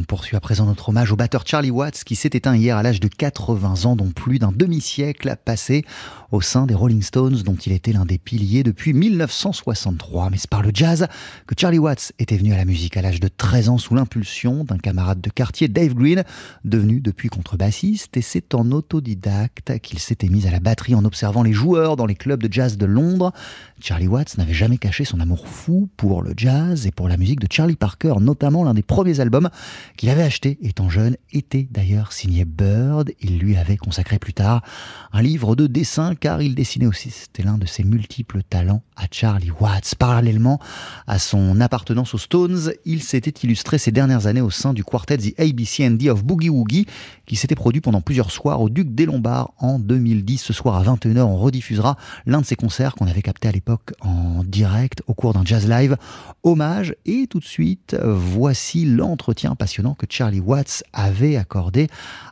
On poursuit à présent notre hommage au batteur Charlie Watts qui s'est éteint hier à l'âge de 80 ans, dont plus d'un demi-siècle passé au sein des Rolling Stones, dont il était l'un des piliers depuis 1963. Mais c'est par le jazz que Charlie Watts était venu à la musique à l'âge de 13 ans sous l'impulsion d'un camarade de quartier, Dave Green, devenu depuis contrebassiste. Et c'est en autodidacte qu'il s'était mis à la batterie en observant les joueurs dans les clubs de jazz de Londres. Charlie Watts n'avait jamais caché son amour fou pour le jazz et pour la musique de Charlie Parker, notamment l'un des premiers albums qu'il avait acheté étant jeune était d'ailleurs signé Bird. Il lui avait consacré plus tard un livre de dessin car il dessinait aussi, c'était l'un de ses multiples talents à Charlie Watts. Parallèlement à son appartenance aux Stones, il s'était illustré ces dernières années au sein du quartet The ABCD of Boogie Woogie qui s'était produit pendant plusieurs soirs au Duc des Lombards en 2010. Ce soir à 21h, on rediffusera l'un de ses concerts qu'on avait capté à l'époque en direct au cours d'un jazz live. Hommage et tout de suite, voici l'entretien passionnant que Charlie Watts avait accordé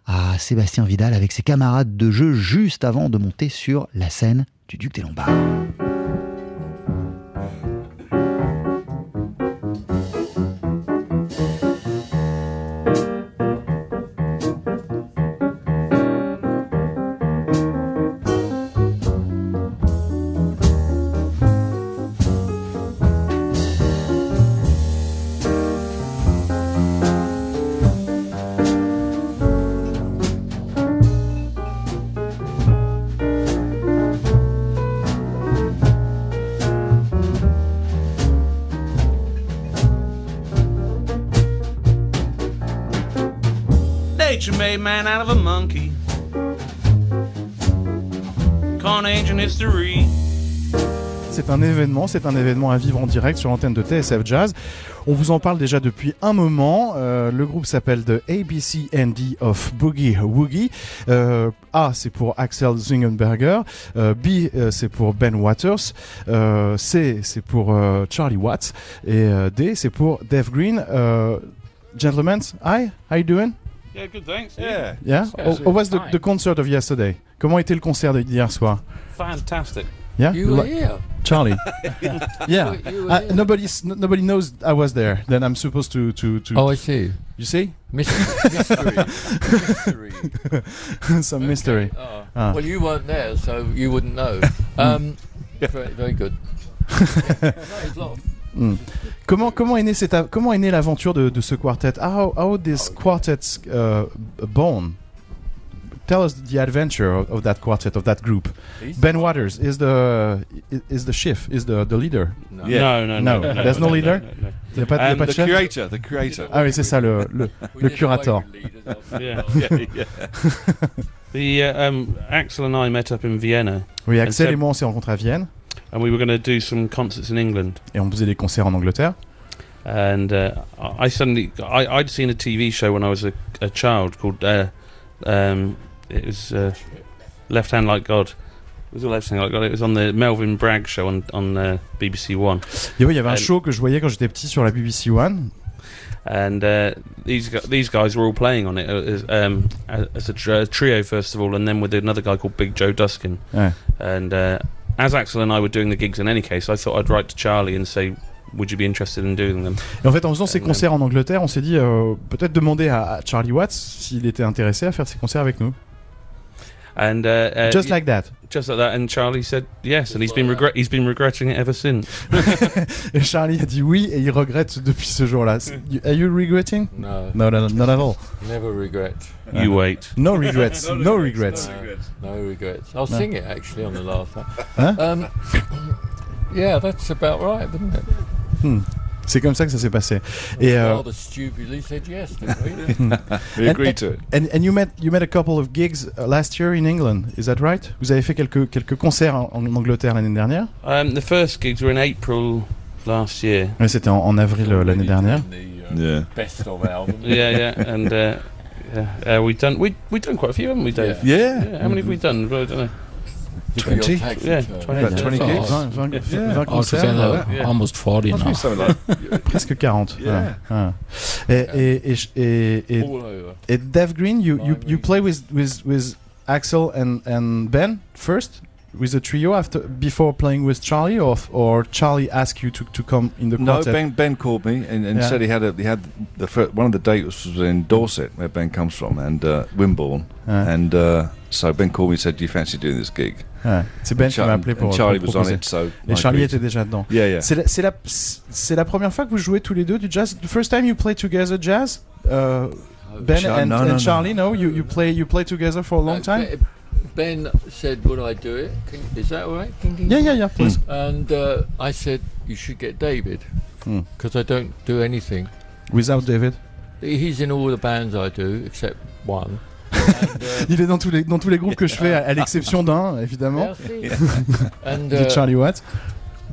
à Sébastien Vidal avec ses camarades de jeu juste avant de monter sur la scène du Duc des Lombards. Man out of a monkey. Carnage and history. C'est un événement, c'est un événement à vivre en direct sur l'antenne de TSF Jazz. On vous en parle déjà depuis un moment. Euh, le groupe s'appelle The ABCD of Boogie Woogie. Euh, A, c'est pour Axel Zingenberger. Euh, B, c'est pour Ben Waters. C, c'est pour Charlie Watts. Et D, c'est pour Dave Green. Gentlemen, hi, how you doing? Yeah, good thanks. Yeah. Yeah? Yeah, How- how was the, the concert of yesterday? Comment était le concert d'hier soir? Fantastic. Yeah? You were here. Charlie. yeah. You were Uh, nobody, nobody knows I was there. Then I'm supposed to to to. Oh, I see. You see, Mystery. mystery. mystery. some mystery. Oh. Ah. Well, you weren't there, so you wouldn't know. Um, very, very good. Yeah, no, Hmm. Comment comment est né cette comment est née l'aventure de, de ce quartet? How how this quartet uh, born? Tell us the adventure of, of that quartet of that group. Ben Waters is the is the chief is the the leader. No. Yeah. No, no, no, No, there's no leader? no. Il y a pas, de- il y a And pas de the chef? curator, the curator. Ah oui c'est ça le le, le curator. Yeah. yeah, yeah. The uh, um, Axel and I met up in Vienna, Oui Axel And et moi on s'est rencontrés à Vienne and we were going to do some concerts in England. et on faisait des concerts en Angleterre. And uh, I suddenly, I, I'd seen a TV show when I was a, a child called, uh, um, it was uh, Left Hand Like God. It was a Left Hand Like God. It was on the Melvin Bragg show on on uh, BBC One. Et oui, il y avait un And- show que je voyais quand j'étais petit sur la BBC One. and uh, these gu- these guys were all playing on it uh, as, um, as a tr- trio first of all, and then with another guy called Big Joe Duskin. Ouais. And uh, as Axel and I were doing the gigs in any case, I thought I'd write to Charlie and say, "Would you be interested in doing them?" Et en fait, en faisant ces concerts en Angleterre, on s'est dit euh, peut-être demander à, à Charlie Watts s'il était intéressé à faire ces concerts avec nous. And uh, uh, Just like that. just like that, and Charlie said yes, and he's been regret he's been regretting it ever since. Et Charlie a dit oui et il regrette depuis ce jour-là. Are you regretting? No, No, no, not at all. never regret. You wait. No regrets. No regrets. No, regrets, no regrets. I'll No. sing it actually on the last one. Huh? Um, yeah, that's about right, wouldn't it? Hmm. C'est comme ça que ça s'est passé. Et Rather stupidly said yes, didn't we? We agreed to it. and, and you met you met a couple of gigs uh, last year in England. Is that right? Vous avez fait quelques quelques concerts en, en Angleterre l'année dernière? Um, the first gigs were in April last year. Ouais, c'était en, en avril euh, l'année dernière. The, uh, Yeah. Best of album. yeah, yeah, and uh, yeah, uh, we've done we we've done quite a few, haven't we, Dave? Yeah. Yeah, how many have we done? Well, I don't know. For your 20? Yeah, 20. About 20 Oh, gigs. 20, 20, Yeah. 20 concerts. Altogether, uh, Yeah. almost 40 now. something like Presque 40. Yeah. Uh, uh. eh, eh, eh, ouais, ouais. Et, et, et, et, et, All Dave Green, you, you, you play with, with, with Axel and, and Ben first? with the trio after before playing with Charlie, or or Charlie asked you to, to come in the No, quartet? Ben Ben called me and, and Yeah. said he had a, he had the fir- one of the dates was in Dorset, where Ben comes from, and uh, Wimborne, Ouais. and uh, so Ben called me and said, "Do you fancy doing this gig?" Ouais. C'est Ben And qui m'a appelé pour, Charlie pour was on proposer. it, so Et Charlie agreed. était déjà dedans. Yeah, yeah. C'est la, c'est la, c'est la première fois que vous jouez tous les deux du jazz. The first time you play together jazz, uh, Ben Char- and, no, and no, no. Charlie. No, you, you play you play together for a long Uh, time? Ben Ben said, "Would I do? It? Can, is that all right?" Ding, ding, Yeah, yeah, yeah. Please. And uh, I said, "You should get David Hmm. because I don't do anything. Without David? He's in all the bands I do except one." And, uh, Il est dans tous les dans tous les groupes que je fais, à, l'exception d'un, évidemment. and uh, Charlie Watts.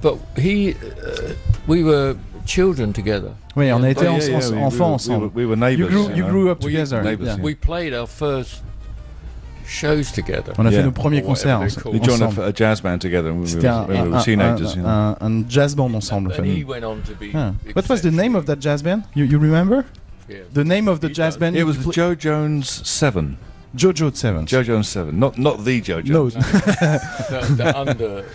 but he, uh, we were children together. Oui, on a Yeah, été Oh, en- yeah, yeah, we- we enfants were- ensemble. We were, we were You neighbours. grew you grew up We- together. yeah. yeah. We played our first shows together. On a fait Yeah. nos premiers Or concerts whatever en- they're We joined ensemble. a, a jazz band together when we C'était were, un, when we un- were teenagers. un- jazz band ensemble. And he famille. went on to be. Ah. What was the name of that jazz band? You, you remember? Yeah. The name of the He jazz does. band? It was the Joe Jones Seven. Jojo Seven. Joe Jones Seven, not not the Joe No, Jones. the, the under,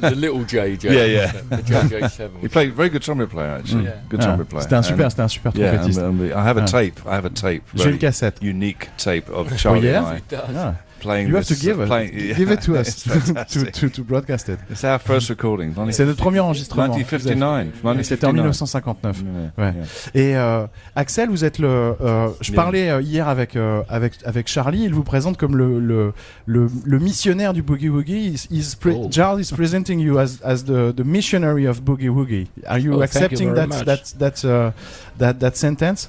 the little JJ. Yeah, yeah. The JJ7. He played very good trumpet player actually. Yeah. Good Ah, trumpet player. C'était un super, And- c'était un super Yeah, and, and we- I have a Ah. tape. I have a tape. J'ai very une cassette. Unique tape of Charlie Oh, yeah? and I He does. Ah. Playing. You have to this, give uh, it. playing- Give it to us to, to, to broadcast it. It's our first recording. C'est notre premier enregistrement. 1959. C'était en 1959. 1959. Yeah, Ouais. yeah. Et euh, Axel, vous êtes le. euh, je Yeah. parlais euh, hier avec, euh, avec, avec Charlie. Il vous présente comme le, le, le, le missionnaire du Boogie Woogie. He's, he's pre- Oh. Charlie is presenting you as, as the, the missionary of Boogie Woogie. Are you Oh, you accepting very that, much. that, that, uh, that, that sentence?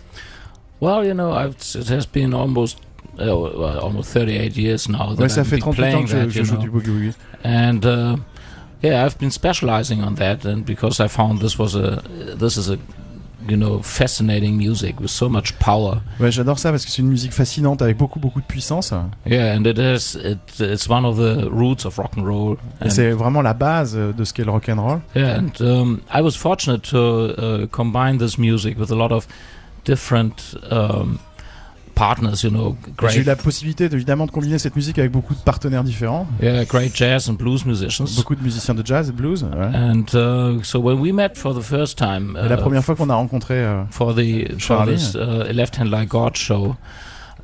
Well, you know, I've, it has been almost uh, almost 38 years now that Ouais, ça I've fait been 38 ans que je, that, je you joue know. du Boogie Woogie. and uh, yeah, I've been specializing on that, and because I found this was a this is a you know fascinating music with so much power. Ouais, j'adore ça parce que c'est une musique fascinante avec beaucoup, beaucoup de puissance. Yeah, and it is it, it's one of the roots of rock and roll. Et c'est vraiment la base de ce qu'est le rock and roll. yeah, and um, I was fortunate to uh, combine this music with a lot of different um, partners. You know, J'ai eu great la possibilité évidemment de combiner cette musique avec beaucoup de partenaires différents, yeah, great jazz and blues musicians. beaucoup de musiciens de jazz et blues. ouais. And uh, so when we met for the first time, Et la uh, première fois qu'on a rencontré euh, for the for this uh, Left Hand Like God show,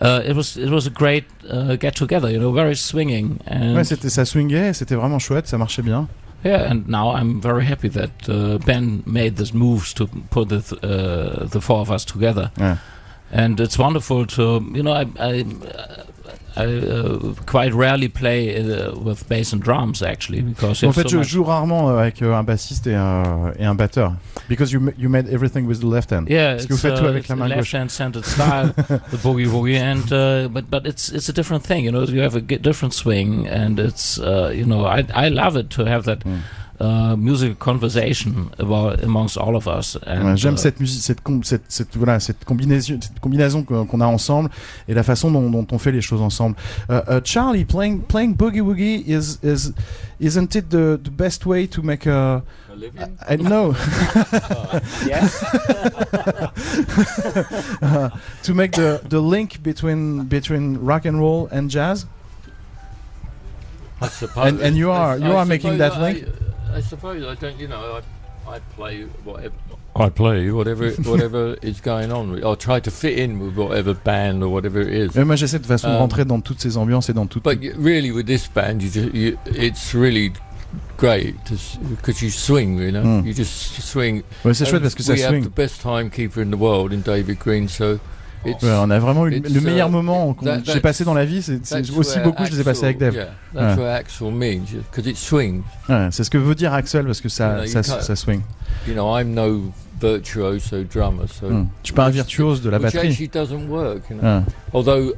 uh, it was it was a great uh, get together. You know, very swinging and Ouais, c'était ça swingait, c'était vraiment chouette, ça marchait bien. yeah. And now I'm very happy that uh, Ben made this moves to put the th- uh, the four of us together. Yeah. And it's wonderful to you know I I, I uh, quite rarely play uh, with bass and drums actually because you En fait, so je joue rarement euh, avec euh, un bassiste et un, et un batteur. Because you, you made everything with the left hand. Yeah, Parce que it's, vous faites tout uh, avec la gauche. left-hand centered style, the boogie woogie, and uh, but but it's it's a different thing, you know. You have a different swing, and it's uh, you know I I love it to have that Mm. Uh, musical conversation about amongst all of us. And, Ouais, J'aime uh, cette musique, cette, com- cette, cette, voilà, cette combinaison, cette combinaison qu'on a ensemble et la façon dont, dont on fait les choses ensemble. Uh, uh, Charlie, playing playing boogie woogie is is isn't it the, the best way to make a I know yes. uh, to make the, the link between between rock and roll and jazz? I suppose. And- and you are- you I are making that link? I, suppose I don't. You know, I, I play whatever. I play whatever whatever is going on. I try to fit in with whatever band or whatever it is. Et moi, j'essaie de façon de Um, rentrer dans toutes ces ambiances et dans toutes. But really, with this band, you just you, it's really great because you swing. You know, Mm. you just swing. Ouais, c'est chouette parce que ça we have the best timekeeper in the world in David Green, so it's. Ouais, on a vraiment eu le meilleur uh, moment que j'ai passé dans la vie. C'est aussi beaucoup que je les ai passés avec Dave. Yeah, Ouais. c'est ce que veut dire Axel parce que ça, You know, ça, swing. You know, I'm no virtuoso drummer, so. Hmm. Je suis pas un virtuose de la batterie. actually doesn't work. You know? Ouais. Although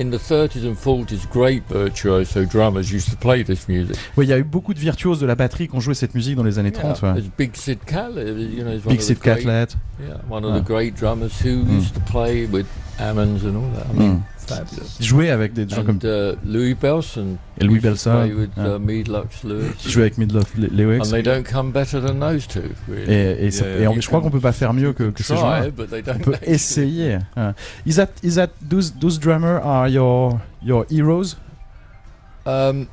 in the 30s and 40s, great virtuoso drummers used to play this music. Ouais, il y a eu beaucoup de virtuoses de la batterie qui ont joué cette musique dans les années 30. Yeah, ouais. There's Big Sid Catlett, you know, Big Sid Catlett. Yeah, one of Ah. the great drummers who Mm. used to play with Ammons and all that. I mean, Mm. Fabulous. Jouer avec des gens comme And uh, Louis Belson et Louis Belson. with ouais. uh, Mead Lux Lewis. qui joue avec Le- Lewis. And they don't come better than those two, really. Et, et, ça- Yeah, et on- you je crois qu'on peut pas faire mieux que, que ces. Try, don't On peut essayer. Is that is that those those drummers are your your heroes? Um,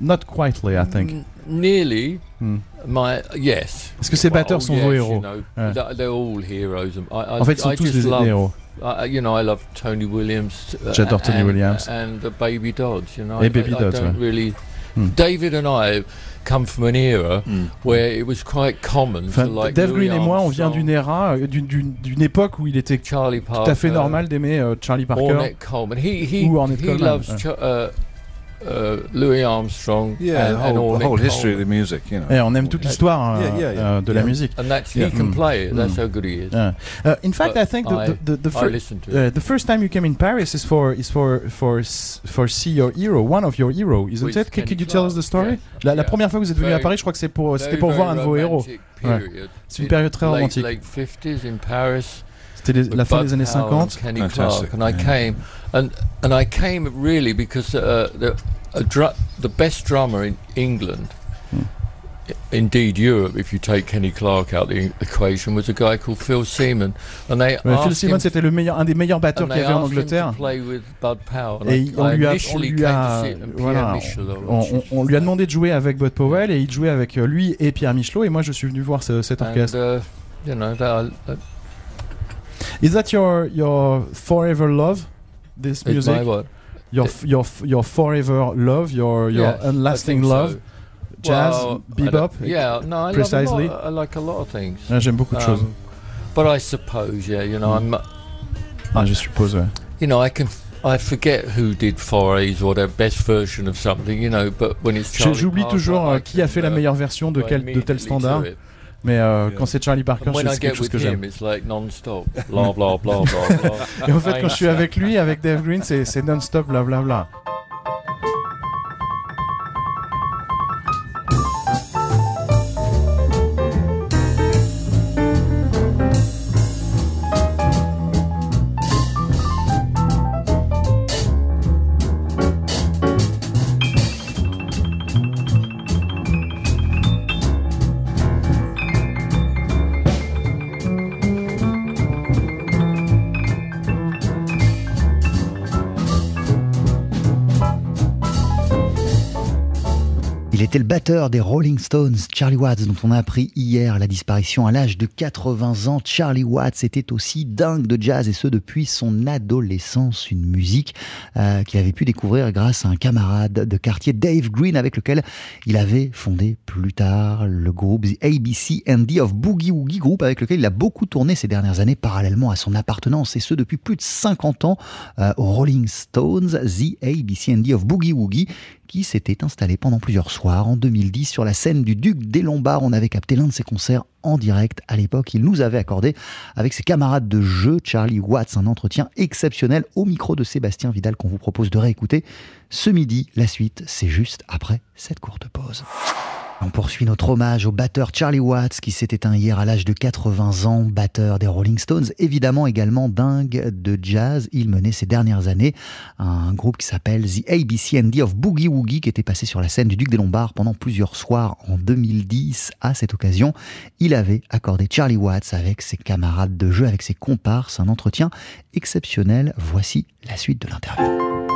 Not quietly, I think. Nearly. Hmm. My yes. Est-ce que ces Well, batteurs oh, sont yes, vos you héros know, Ouais. they're, all heroes. I, I, En fait, ils sont I tous des héros. I, you know, I love Tony Williams. uh, J'adore Tony and- Williams. and the Baby Dodds. You know, Et I, Baby I, Dodds, I don't ouais. really. Hmm. David and I come from an era where it was quite common Enfin, to like Dave Louis Green et moi, on vient Armstrong, d'une era, d'une- d'une d'une époque où il était tout Charlie Parker, à fait normal d'aimer euh, Charlie Parker. Ornette Coleman. He he Ou Ornette he Coleman, loves ouais. Ch- uh, uh, Louis Armstrong. Yeah, and, the and whole, the Ornette whole history of the music, you know. Et on aime toute l'histoire euh, Yeah, yeah, yeah. euh, de la musique. And that's Yeah. he can Mm. play it. That's Mm. how good he is. Yeah. Uh, in fact, But I think the, the, the, fir- uh, the first time you came in Paris is for is for for for see your hero, one of your hero, isn't With it? Can, you tell us the story? yes. La, première fois que vous êtes venu à Paris, je crois que c'est pour c'était pour voir un de vos héros. Ouais. C'est une période très romantique. Late 50s in Paris. C'était la fin des années Powell 50. and Kenny Fantastic, Clark, and I came, and and I came really because uh, the a dru- the best drummer in England, indeed Europe, if you take Kenny Clark out the equation, was a guy called Phil Seaman, and they Ouais, Phil him, c'était le meilleur, un des meilleurs batteurs and qu'il y avait en Angleterre. And Et I, on I lui a, on lui and voilà, on, on- on lui a demandé de jouer avec Bud Powell et il jouait avec euh, lui et Pierre Michelot et moi je suis venu voir ce- cet and, orchestre. uh, you know, that, that Is that your your forever love? This is music? Your your your forever love, your your Yes, I unlasting love, so. jazz, Well, I bebop. Yeah, no, I precisely. Lot, I like a lot of things. Ah, J'aime beaucoup de choses. Um, but I suppose, yeah, you know, I'm, Ah, je suppose. ouais. you know, I can, I forget who did Forays or their best version of something, you know. But when it's J'oublie toujours I qui a fait la uh, meilleure version de, quel, de tel standard, it. Mais euh, Yeah. quand c'est Charlie Parker, c'est quelque chose que j'aime. like non-stop, blah blah blah blah blah. Et en fait, quand je suis avec lui, avec Dave Green, c'est c'est non-stop, blablabla. Il était le batteur des Rolling Stones, Charlie Watts, dont on a appris hier la disparition à l'âge de 80 ans. Charlie Watts était aussi dingue de jazz et ce depuis son adolescence, une musique euh, qu'il avait pu découvrir grâce à un camarade de quartier, Dave Green, avec lequel il avait fondé plus tard le groupe The ABC&D of Boogie Woogie, groupe avec lequel il a beaucoup tourné ces dernières années parallèlement à son appartenance et ce depuis plus de 50 ans euh, aux Rolling Stones, The ABC&D of Boogie Woogie qui s'était installé pendant plusieurs soirs en 2010 sur la scène du Duc des Lombards. On avait capté l'un de ses concerts en direct à l'époque. Il nous avait accordé avec ses camarades de jeu, Charlie Watts, un entretien exceptionnel au micro de Sébastien Vidal qu'on vous propose de réécouter ce midi. La suite, c'est juste après cette courte pause. On poursuit notre hommage au batteur Charlie Watts qui s'est éteint hier à l'âge de 80 ans, batteur des Rolling Stones, évidemment également dingue de jazz. Il menait ces dernières années un groupe qui s'appelle The ABC&D of Boogie Woogie qui était passé sur la scène du Duc des Lombards pendant plusieurs soirs en 2010. À cette occasion, il avait accordé Charlie Watts avec ses camarades de jeu, avec ses comparses, un entretien exceptionnel. Voici la suite de l'interview.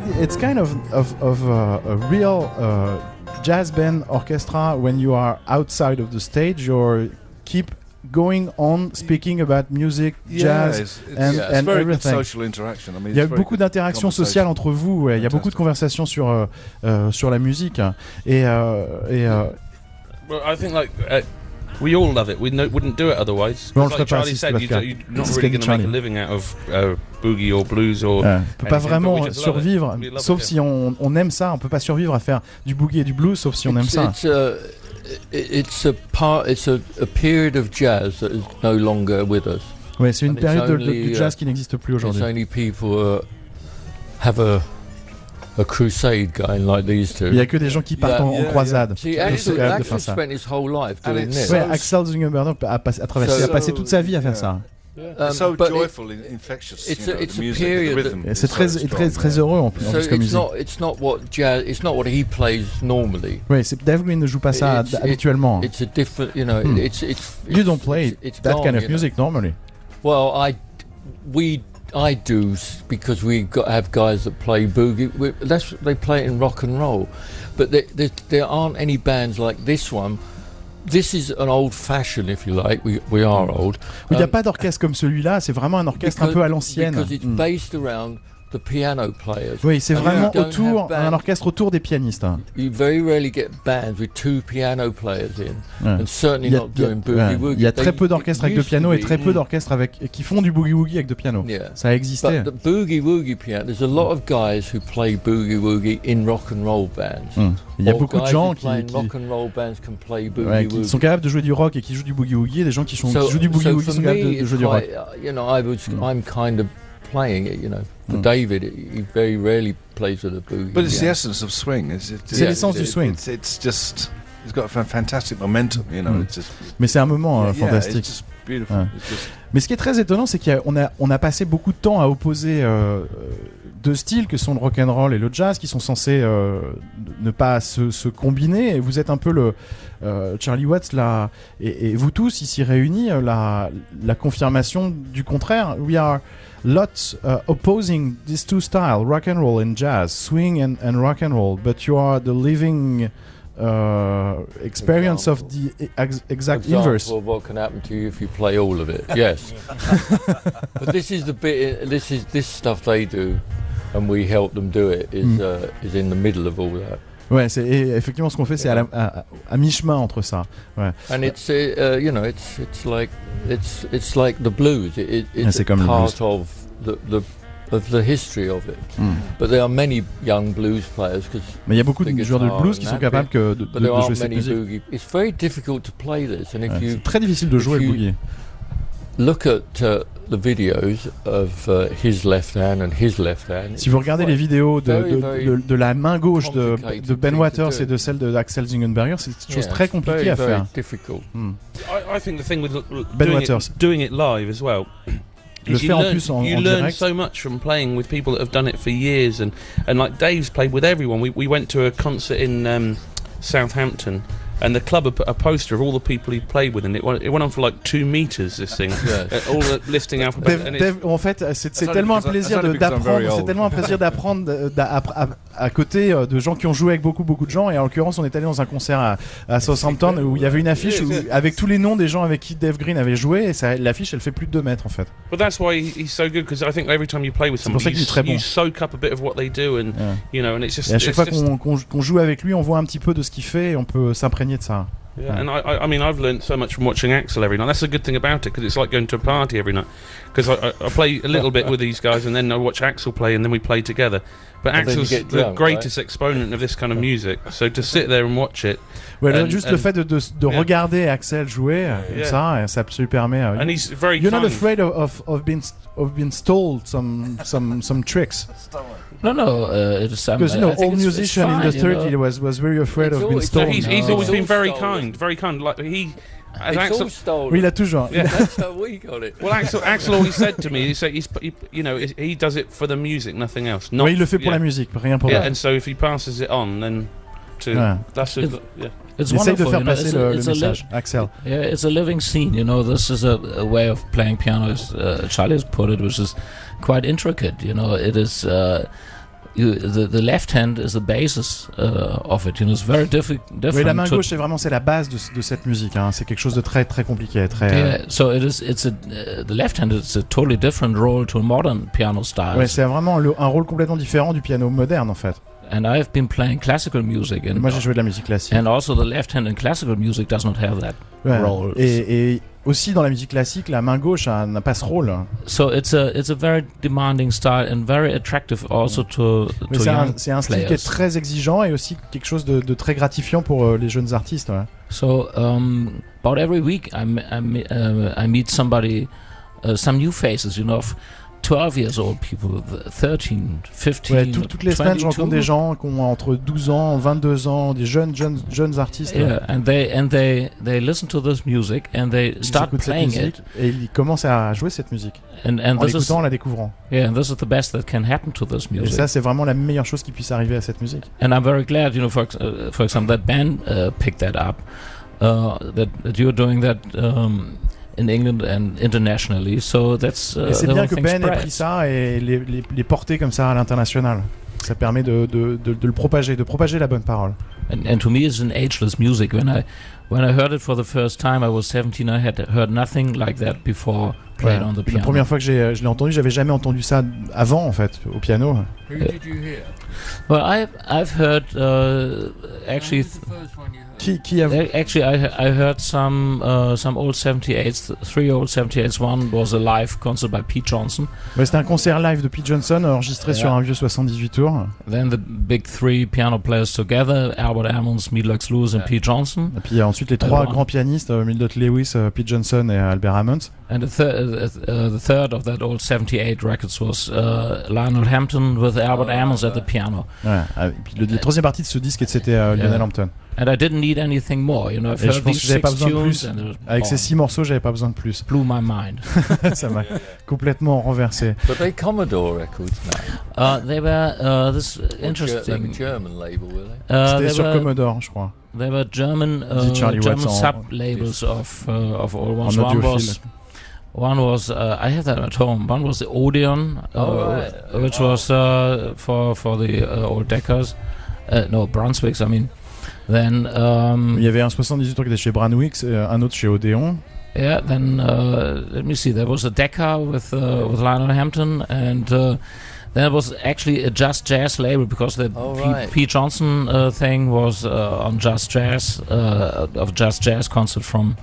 Fact, it's kind of of, of uh, a real uh, jazz band orchestra. When you are outside of the stage, you keep going on speaking about music, jazz. it's, it's, and- yeah, and it's very everything. good social interaction. I mean, Il y a it's very beaucoup d'interactions sociales entre vous. ouais. Il y a beaucoup de conversations sur euh, euh, sur la musique. Et, euh, et euh, Well, I think like uh, we all love it. We no, wouldn't do it otherwise. On like Charlie said, you, you're not really going to make a living out of uh, boogie or blues or. euh, on peut pas vraiment we just love it. survivre, sauf si on, on aime ça. On peut pas survivre à faire du boogie et du blues, sauf si on aime it's, ça. It's a, i- it's a part. It's a, a period of jazz that is no longer with us. Ouais, c'est une and période de- du uh, jazz qui n'existe plus It's aujourd'hui. only people uh, have a Il y a que des gens qui partent Yeah, en, en yeah, croisade. See, Ils Axel, sont capables de faire ça. spent his whole life And doing it's this. so- Ouais, Axel Zungenberg a, passé- a traversé, So- a passé toute sa vie à faire ça. Um, c'est très, très, très yeah. heureux en plus, en so plus comme it's musique. not it's not what jazz it's not what he plays normally. Oui, c'est Dave Green ne joue pas ça It's- it- habituellement. It's a different, you know. Hmm. It's it's. You don't play it's- it's that gone, kind of you know. music normally. Well, I, we, I do because we got have guys that play boogie. We, that's they play it in rock and roll, but there, there, there aren't any bands like this one. This is an old fashioned, if you like. We we are old. Il n'y a Um, pas d'orchestre comme celui-là, c'est vraiment un orchestre un peu à l'ancienne. because it's Mm. based around the piano players. Oui, c'est vraiment autour, un orchestre autour des pianistes. hein. You very rarely get bands with two piano players in, and certainly Il y a, not doing boogie woogie. il y a très peu d'orchestres avec de used to piano et très peu d'orchestres avec qui font du boogie woogie avec de piano. Yeah. Ça a existé. But the boogie woogie piano, there's a lot of guys who play boogie woogie in rock and roll bands. Mm. Il y a beaucoup de gens qui, qui- rock and roll bands can play boogie ouais, qui sont capables de jouer du rock et qui jouent du boogie woogie, et des gens qui, sont, so, qui jouent du boogie woogie sont capables de, de jouer du rock. uh, you know, I was, Mm. I'm kind of playing it, you know. For Mm. David, he very rarely plays with a boogie. But it's the piano. essence of swing. It's, it's, C'est Yeah, du swing. It's, it's just. It's got a fantastic momentum. You know. Mm. It's just. Mais c'est un moment euh, yeah, yeah, fantastique. it's just beautiful. Ouais. It's just, Mais ce qui est très étonnant, c'est qu'on a, on a passé beaucoup de temps à opposer euh, euh, deux styles que sont le rock and roll et le jazz, qui sont censés euh, ne pas se, se combiner. Et vous êtes un peu le euh, Charlie Watts là, et, et vous tous ici réunis, euh, la, la confirmation du contraire. We are lots uh, opposing these two styles, rock and roll and jazz, swing and, and rock and roll. But you are the living uh, experience of the ex- exact Example inverse. of what can happen to you if you play all of it. Yes, but this is the bit. This is this stuff they do, and we help them do it. Is Mm. uh, is in the middle of all that. Ouais, c'est effectivement ce qu'on fait, c'est à, la- à- à mi-chemin entre ça. And it's uh, uh, you know it's it's like it's it's like the blues. It, it, Yeah, it's comme le part of the, the of the history of it. But there are many young blues players because Mais il y a beaucoup de joueurs de blues qui sont capables que de, de- there de jouer cette many musique. It's very difficult to play this, and if Ouais, you c'est très difficile de jouer le boogie. Si vous regardez les vidéos de, Very, de, very de- de la main gauche de, de Ben thing to Waters et de celle de Axel Zingenberger, c'est une chose très compliquée à faire. Hmm. I, I think the thing with l- l- Ben doing, Waters. it, doing it live as well. Le is you faire en learn, plus en- you en learn direct. so much from playing with people that have done it for years, and and like Dave's played with everyone. We we went to a concert in um, Southampton, and the club put a poster of all the people he played with, and it went, it went on for like two meters. This thing, Yeah. Uh, all the alphabet. En fait, c'est c'est tellement un plaisir d'apprendre, c'est old. tellement un plaisir d'apprendre euh, d'a- à, côté euh, de gens qui ont joué avec beaucoup beaucoup de gens. Et en l'occurrence, on est allé dans un concert à, à Southampton où il y avait une affiche où- avec tous les noms des gens avec qui Dave Green avait joué. Et ça- l'affiche, elle fait plus de 2 mètres en fait. But that's why he- he's so good because I think every time you play with C'est pour ça somebody, you, you bon. soak up a bit of what they do, and you know, and it's just. Et à chaque fois qu'on joue avec lui, on voit un petit peu de ce qu'il fait et on peut s'imprégner de ça. Yeah, Yeah. and I, I, I mean, I've learned so much from watching Axel every night. That's the good thing about it because it's like going to a party every night. Because I, I, I play a little bit with these guys, and then I watch Axel play, and then we play together. But And Axel's get the drunk, greatest exponent of this kind of music. So to sit there and watch it, Ouais, And- juste le and- fait de, de, de Yeah. regarder Axel jouer, comme Yeah. ça, ça, ça lui permet. and he's very. You're not afraid of, of, of being of being stole some some some tricks No, no, uh, it's um, because you know I all it's- it's musician in fine, the you know. 30s was was very afraid It's of being it's No, stolen. he's, he's No. always been very stolen. kind, very kind. Like he, as It's Axel, all stolen. Oui, il a toujours. Yeah. That's how we got it. well, Axel, Axel always said to me, he said, he's, he, you know, he does it for the music, nothing else. Not, Oui, il le fait pour yeah. la musique, rien pour Yeah, and so if he passes it on, then to Yeah. that's a, It- yeah. It's Il essaye de wonderful, faire you know, it's a- le, le it's a li- message. Axel. Yeah, it's a living scene. You know, this is a, a way of playing piano, as uh, Charlie has put it, which is quite intricate. You know, it is. Uh, you, the, the left hand is the basis uh, of it. You know, it's very diffi- Oui, different. la main gauche, c'est vraiment c'est la base de, de cette musique. hein. C'est quelque chose de très très compliqué, très. yeah, so it is. It's a uh, the left hand. It's a totally different role to a modern piano style. Ouais, c'est vraiment le- un rôle complètement différent du piano moderne en fait. And I've been playing classical music, and Moi, j'ai joué de la musique classique. and also the left hand in classical music does not have that. Ouais. role. Et, et aussi dans la musique classique, la main gauche n'a pas ce rôle. So it's a it's a very demanding style and very attractive also to to c'est un, young c'est un style qui est players. très exigeant et aussi quelque chose de, de très gratifiant pour euh, les jeunes artistes. ouais. So um, about every week, I, I, uh, I meet somebody, uh, some new faces, you know, 12 years old people, th- 13, 15, Ouais, tout- toutes les semaines, je 22. rencontre des gens qui ont entre 12 ans, 22 ans, des jeunes, jeunes, jeunes artistes. Yeah, and they and they they listen to this music and they Ils start playing musique it, et ils commencent à jouer cette musique and and en this is l'écoutant, en la découvrant. yeah, and this is the best that can happen to this Et music. ça, c'est vraiment la meilleure chose qui puisse arriver à cette musique. and I'm very glad, you know, for uh, for example, that band uh, picked that up. Uh, that that you're doing that um, in England and internationally, so that's uh, Et c'est bien que Ben ait pris ça et les, les, les porter comme ça à l'international. Ça permet de, de, de, de le propager, de propager la bonne parole. And, and to me, it's an ageless music. When I when I heard it for the first time, I was 17. I had heard nothing like that before played Ouais. on the La piano. première fois que j'ai- je l'ai entendu, j'avais jamais entendu ça avant en fait au piano. Who did you hear? Well, I've I've heard uh, actually. Who was the first one you heard? Qui, qui a A- Actually, I I heard some uh, some old 78s, three old 78s. One was a live concert by Pete Johnson. Ouais, C'était un concert live de Pete Johnson enregistré Yeah. sur un vieux 78 tours. Then the big three piano players together: Albert Ammons, Meadlox Lewis, and Pete Johnson. Et puis ensuite les trois ouais. grands pianistes, euh, Mildred Lewis, euh, Pete Johnson et Albert Hammond. And the, thir- uh, uh, the third of that old 78 records was uh, Lionel Hampton with Albert Ammons at the piano. Ouais. Ah, le, la troisième partie de ce disque c'était euh. Lionel Hampton. And I didn't need anything more. You know, I've Et je pense these que j'avais pas six besoin de tunes plus. Avec ces six morceaux, j'avais pas besoin de plus. blew my mind. ça m'a complètement renversé. But they Commodore records now. Uh, they were uh, this interesting. a German label, were they? Uh, C'était they, sur were, Commodore, je crois. they were German uh, Charlie German Watts en- sub labels of uh, of all ones. One was one was uh, I have that at home. One was the Odeon, uh, Oh, right. which Oh. was uh, for for the uh, old Deckers. Uh, no, Brunswicks. I mean. Then um, Il y avait un 78 tours qui était chez Branwick, euh, un autre chez Odeon. Yeah, then uh, let me see. There was a Decca with uh, with Lionel Hampton, and uh, it was actually a Just Jazz label because the Oh, P, right. P. Johnson uh, thing was uh, on Just Jazz uh, of Just Jazz concert from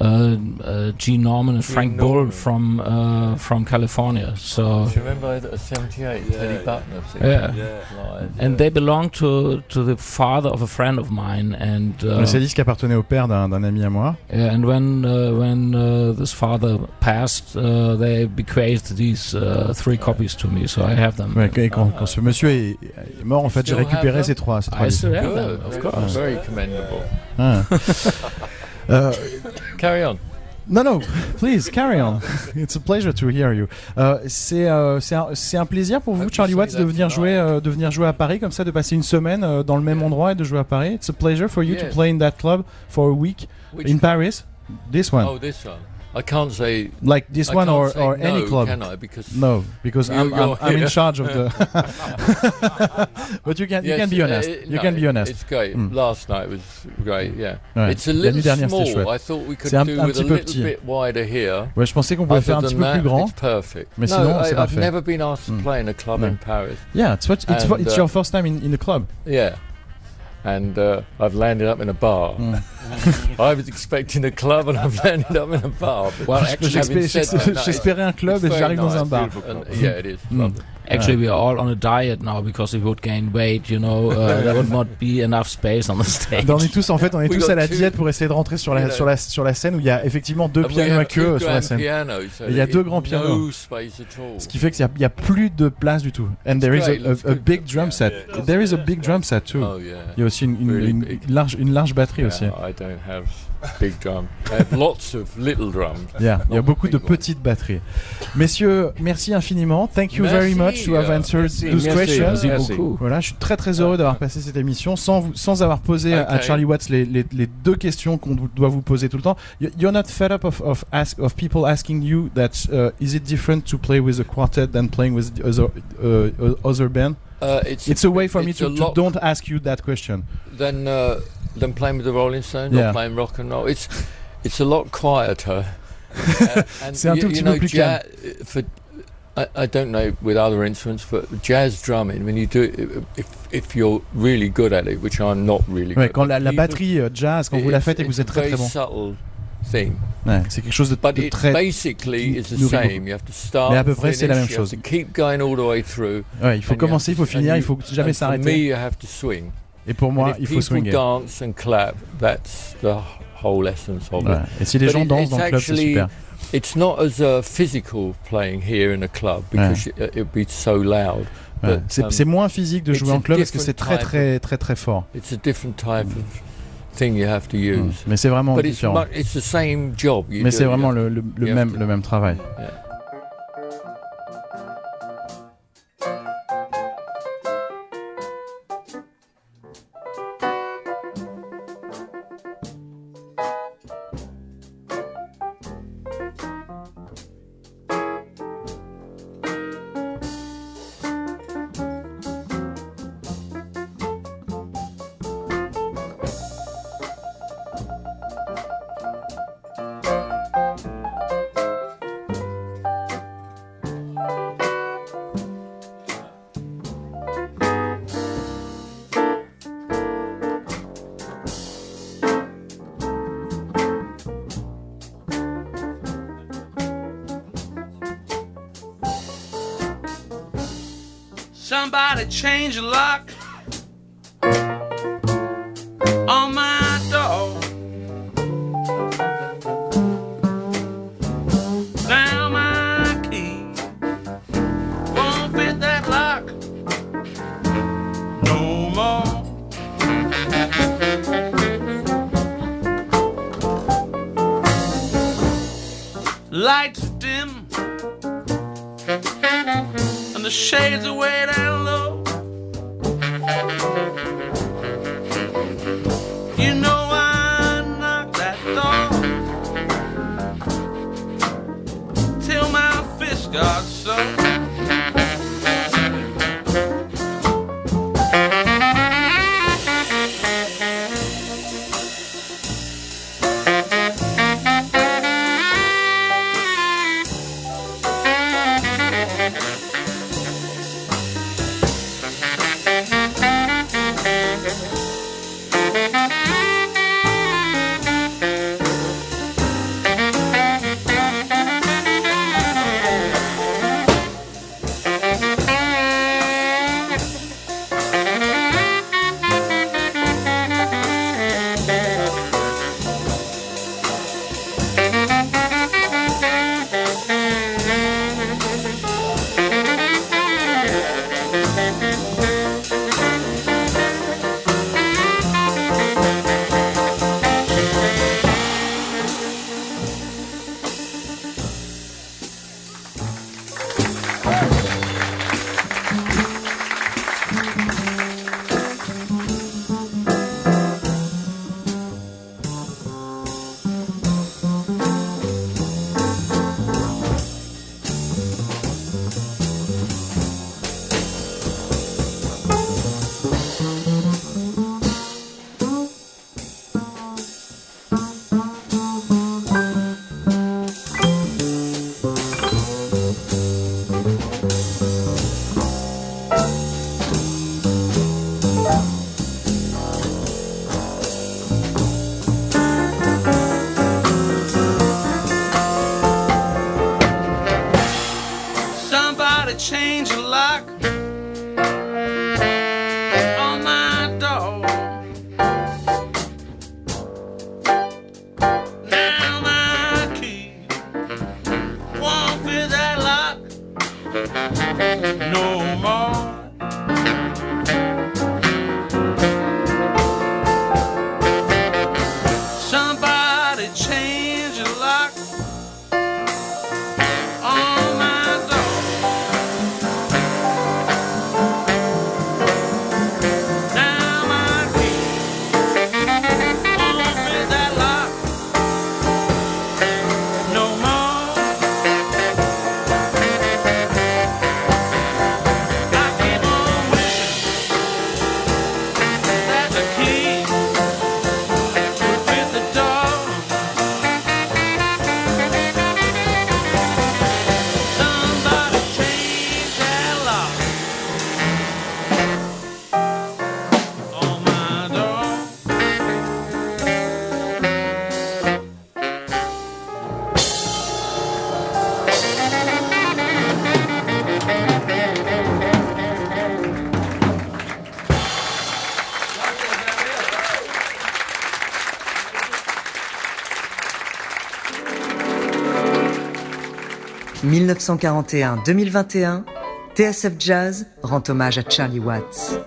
Gene Norman and Gene Frank Bull from uh, from California. So. Do you remember a 78 Teddy Butler thing? Yeah. And yeah. they belonged to, to the father of a friend of mine, and uh, Le disque appartenait au père d'un d'un ami à moi. Yeah, and when uh, when uh, this father passed, uh, they bequeathed these uh, three copies to me, so I have them. Ouais, et quand, quand ce monsieur est, est mort, en fait, j'ai have récupéré ces trois. Ces trois I disques. still have them, of course. Very commendable. Ah. Euh, Carry on. Non, non, please, carry on. It's a pleasure to hear you. Euh, c'est euh, un, un plaisir pour vous, you Charlie Watts, de venir, jouer, euh, de venir jouer à Paris, comme ça, de passer une semaine euh, dans le même endroit et de jouer à Paris. It's a pleasure for you to play in that club for a week Which in Paris. This one. Oh, this one. I can't say. like this I one or, or no, any club. Can I? Because No, because You- I'm, I'm, I'm in charge of the. but you can you can be uh, honest. it- you no, can be honest. It's great. Mm. Last night was great. Yeah. Ouais. It's a little nuit dernière, c'était small. I thought we could un- do un with a little petit. bit wider here. Ouais, je pensais qu'on pouvait faire un petit peu plus grand. It's perfect. Mais no, sinon, I've never been asked to Mm. play in a club in Paris. Yeah, it's what, it's, uh, your first time in, in the club. Yeah. And uh, I've landed up in a bar. Mm. I was expecting a club and I've landed up in a bar. Well, actually, J'espérais said that, no, it's- j'espérais un club et j'arrive dans un bar. Yeah, it is. Mm. Actually, we are all on a diet now because we would gain weight. You know, uh, there would not be enough space on the stage. On est tous en fait, on est We tous à la two- diète pour essayer de rentrer sur la Yeah. sur la sur la scène où il y a effectivement deux pianos à two queue sur la grand scène. so Il y a there deux is grands pianos. No. Ce qui fait qu'il y a- a plus de place du tout. And there is a, a, a big drum set. There is a big drum set too. Oh yeah. Il y a aussi une, une- Really une big. large une large batterie Yeah, aussi. I don't have big drum. I have lots of little drums. Yeah, il y a beaucoup de petites batteries. Messieurs, merci infiniment. Thank you very Merci, much to have euh, answered merci, those merci, questions. Merci beaucoup. Voilà, je suis très très heureux d'avoir passé cette émission sans, vous, sans avoir posé à- à. Charlie Watts les, les, les deux questions qu'on doit vous poser tout le temps. You- You're not fed up of, of, ask, of people asking you that uh, is it different to play with a quartet than playing with the other, uh, other band? Uh, it's It's a way for me to, to don't ask you that question. than uh, than playing with the Rolling Stones Yeah. or playing rock and roll. It's it's a lot quieter. Uh, and C'est un you, tout you petit know, peu plus for I, I don't know with other instruments, but jazz drumming when you do it, if if you're really good at it, which I'm not really. Ouais, good, quand but la, batterie euh, jazz, quand vous la faites et que vous êtes très très bon. subtle thing, Ouais, c'est quelque chose de, très. basically is the nourrit same. You have to start. Mais à peu près, c'est la même chose. to keep going all the way through. Ouais, il faut commencer, il faut finir, il faut jamais s'arrêter. Et pour moi, il faut swinger. dance and clap. That's the whole essence of Ouais. it. Et si les But gens it- dansent it's dans le club, c'est super. It's not as uh, physical playing here in a club because it it'd be so loud. Ouais. C'est um, moins physique de it's jouer en club parce que c'est très très très très fort. It's a different type of thing you have to Mm. use. Mais c'est vraiment But it's, différent. mu- it's the same job. You Mais c'est vraiment le, le- le même to- le même travail. yeah. Somebody change the lock the shades are way down low. Somebody change the lock 1941-2021, TSF Jazz rend hommage à Charlie Watts.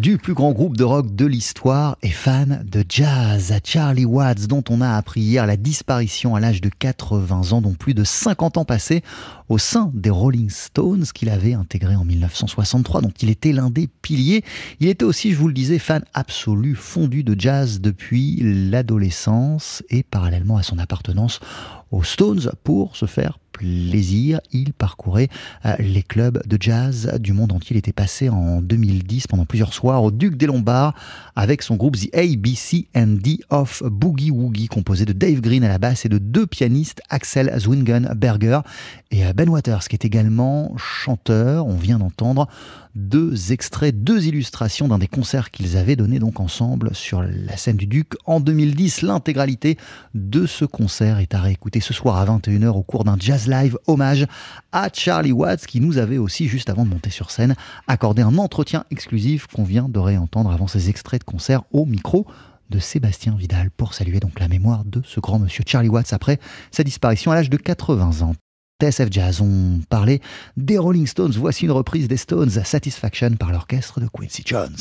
Du plus grand groupe de rock de l'histoire et fan de jazz, Charlie Watts, dont on a appris hier la disparition à l'âge de 80 ans, dont plus de 50 ans passés au sein des Rolling Stones qu'il avait intégré en 1963, dont il était l'un des piliers. Il était aussi, je vous le disais, fan absolu, fondu de jazz depuis l'adolescence et parallèlement à son appartenance aux Stones pour se faire plaisir. Il parcourait euh, les clubs de jazz du monde entier. Il était passé en 2010 pendant plusieurs soirs au Duc des Lombards avec son groupe The ABCD of Boogie Woogie composé de Dave Green à la basse et de deux pianistes Axel Zwingenberger et euh, Ben Waters qui est également chanteur. On vient d'entendre deux extraits, deux illustrations d'un des concerts qu'ils avaient donné donc ensemble sur la scène du Duc en 2010. L'intégralité de ce concert est à réécouter ce soir à 21h au cours d'un jazz Live, hommage à Charlie Watts qui nous avait aussi, juste avant de monter sur scène, accordé un entretien exclusif qu'on vient de réentendre avant ces extraits de concert au micro de Sébastien Vidal pour saluer donc la mémoire de ce grand monsieur Charlie Watts après sa disparition à l'âge de 80 ans. TSF Jazz ont parlé des Rolling Stones. Voici une reprise des Stones Satisfaction par l'orchestre de Quincy Jones.